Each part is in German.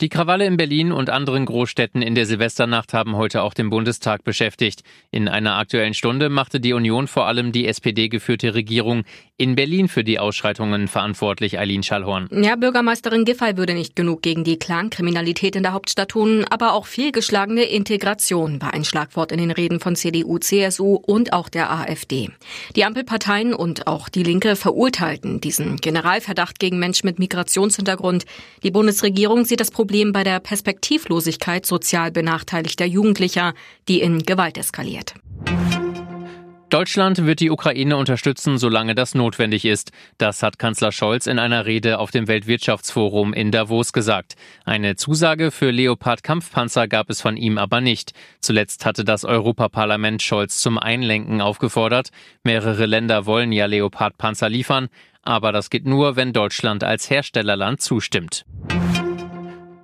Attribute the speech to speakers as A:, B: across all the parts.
A: Die Krawalle in Berlin und anderen Großstädten in der Silvesternacht haben heute auch den Bundestag beschäftigt. In einer aktuellen Stunde machte die Union vor allem die SPD-geführte Regierung in Berlin für die Ausschreitungen verantwortlich, Eileen Schallhorn.
B: Ja, Bürgermeisterin Giffey würde nicht genug gegen die Clankriminalität in der Hauptstadt tun, aber auch fehlgeschlagene Integration war ein Schlagwort in den Reden von CDU, CSU und auch der AfD. Die Ampelparteien und auch die Linke verurteilten diesen Generalverdacht gegen Menschen mit Migrationshintergrund. Die Bundesregierung sieht das Problem Problem bei der Perspektivlosigkeit sozial benachteiligter Jugendlicher, die in Gewalt eskaliert.
A: Deutschland wird die Ukraine unterstützen, solange das notwendig ist. Das hat Kanzler Scholz in einer Rede auf dem Weltwirtschaftsforum in Davos gesagt. Eine Zusage für Leopard-Kampfpanzer gab es von ihm aber nicht. Zuletzt hatte das Europaparlament Scholz zum Einlenken aufgefordert. Mehrere Länder wollen ja Leopard-Panzer liefern, aber das geht nur, wenn Deutschland als Herstellerland zustimmt.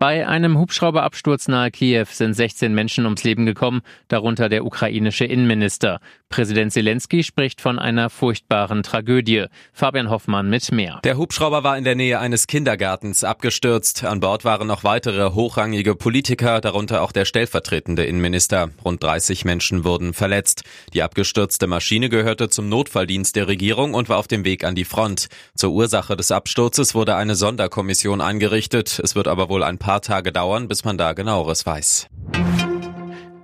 A: Bei einem Hubschrauberabsturz nahe Kiew sind 16 Menschen ums Leben gekommen, darunter der ukrainische Innenminister. Präsident Zelensky spricht von einer furchtbaren Tragödie. Fabian Hoffmann mit mehr.
C: Der Hubschrauber war in der Nähe eines Kindergartens abgestürzt. An Bord waren noch weitere hochrangige Politiker, darunter auch der stellvertretende Innenminister. Rund 30 Menschen wurden verletzt. Die abgestürzte Maschine gehörte zum Notfalldienst der Regierung und war auf dem Weg an die Front. Zur Ursache des Absturzes wurde eine Sonderkommission eingerichtet. Es wird aber wohl ein paar paar Tage dauern, bis man da genaueres weiß.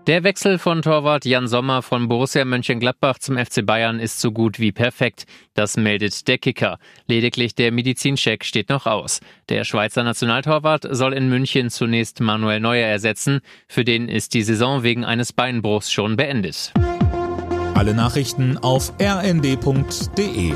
A: Der Wechsel von Torwart Jan Sommer von Borussia Mönchengladbach zum FC Bayern ist so gut wie perfekt. Das meldet der Kicker. Lediglich der Medizincheck steht noch aus. Der Schweizer Nationaltorwart soll in München zunächst Manuel Neuer ersetzen. Für den ist die Saison wegen eines Beinbruchs schon beendet.
D: Alle Nachrichten auf rnd.de